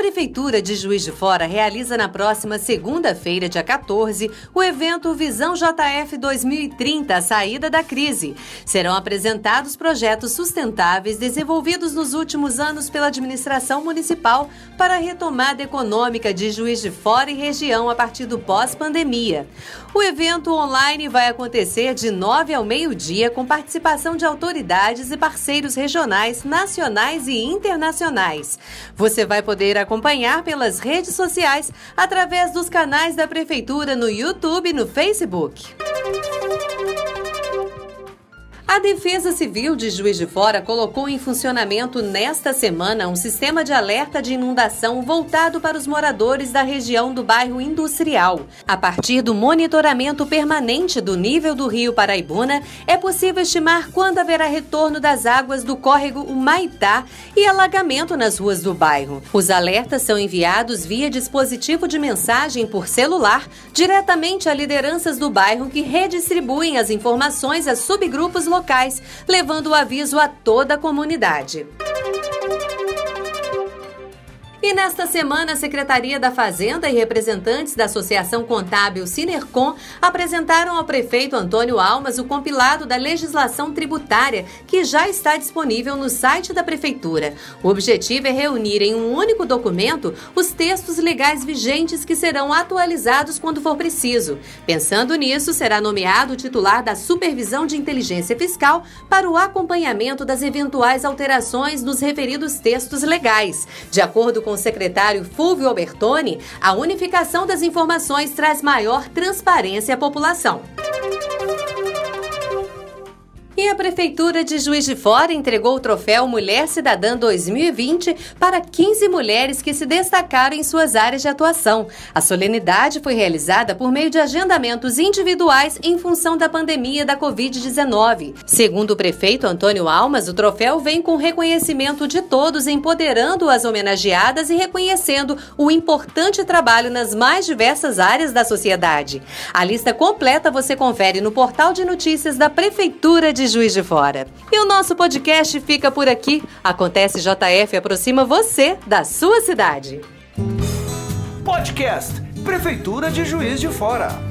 A Prefeitura de Juiz de Fora realiza na próxima segunda-feira, dia 14, o evento Visão JF 2030 a Saída da Crise. Serão apresentados projetos sustentáveis desenvolvidos nos últimos anos pela administração municipal para a retomada econômica de Juiz de Fora e região a partir do pós-pandemia. O evento online vai acontecer de 9 ao meio-dia com participação de autoridades e parceiros regionais, nacionais e internacionais. Você vai poder acompanhar pelas redes sociais através dos canais da Prefeitura no YouTube e no Facebook. A Defesa Civil de Juiz de Fora colocou em funcionamento nesta semana um sistema de alerta de inundação voltado para os moradores da região do bairro Industrial. A partir do monitoramento permanente do nível do rio Paraibuna, é possível estimar quando haverá retorno das águas do córrego Humaitá e alagamento nas ruas do bairro. Os alertas são enviados via dispositivo de mensagem por celular diretamente a lideranças do bairro que redistribuem as informações a subgrupos locais locais, levando o aviso a toda a comunidade. E nesta semana, a Secretaria da Fazenda e representantes da Associação Contábil Sinercom apresentaram ao prefeito Antônio Almas o compilado da legislação tributária, que já está disponível no site da Prefeitura. O objetivo é reunir em um único documento os textos legais vigentes que serão atualizados quando for preciso. Pensando nisso, será nomeado o titular da Supervisão de Inteligência Fiscal para o acompanhamento das eventuais alterações nos referidos textos legais. De acordo com com o secretário Fulvio Albertoni, a unificação das informações traz maior transparência à população. E a Prefeitura de Juiz de Fora entregou o troféu Mulher Cidadã 2020 para 15 mulheres que se destacaram em suas áreas de atuação. A solenidade foi realizada por meio de agendamentos individuais em função da pandemia da Covid-19. Segundo o prefeito Antônio Almas, o troféu vem com reconhecimento de todos, empoderando as homenageadas e reconhecendo o importante trabalho nas mais diversas áreas da sociedade. A lista completa você confere no portal de notícias da Prefeitura de Juiz de Fora. E o nosso podcast fica por aqui. Acontece JF aproxima você da sua cidade. Podcast Prefeitura de Juiz de Fora.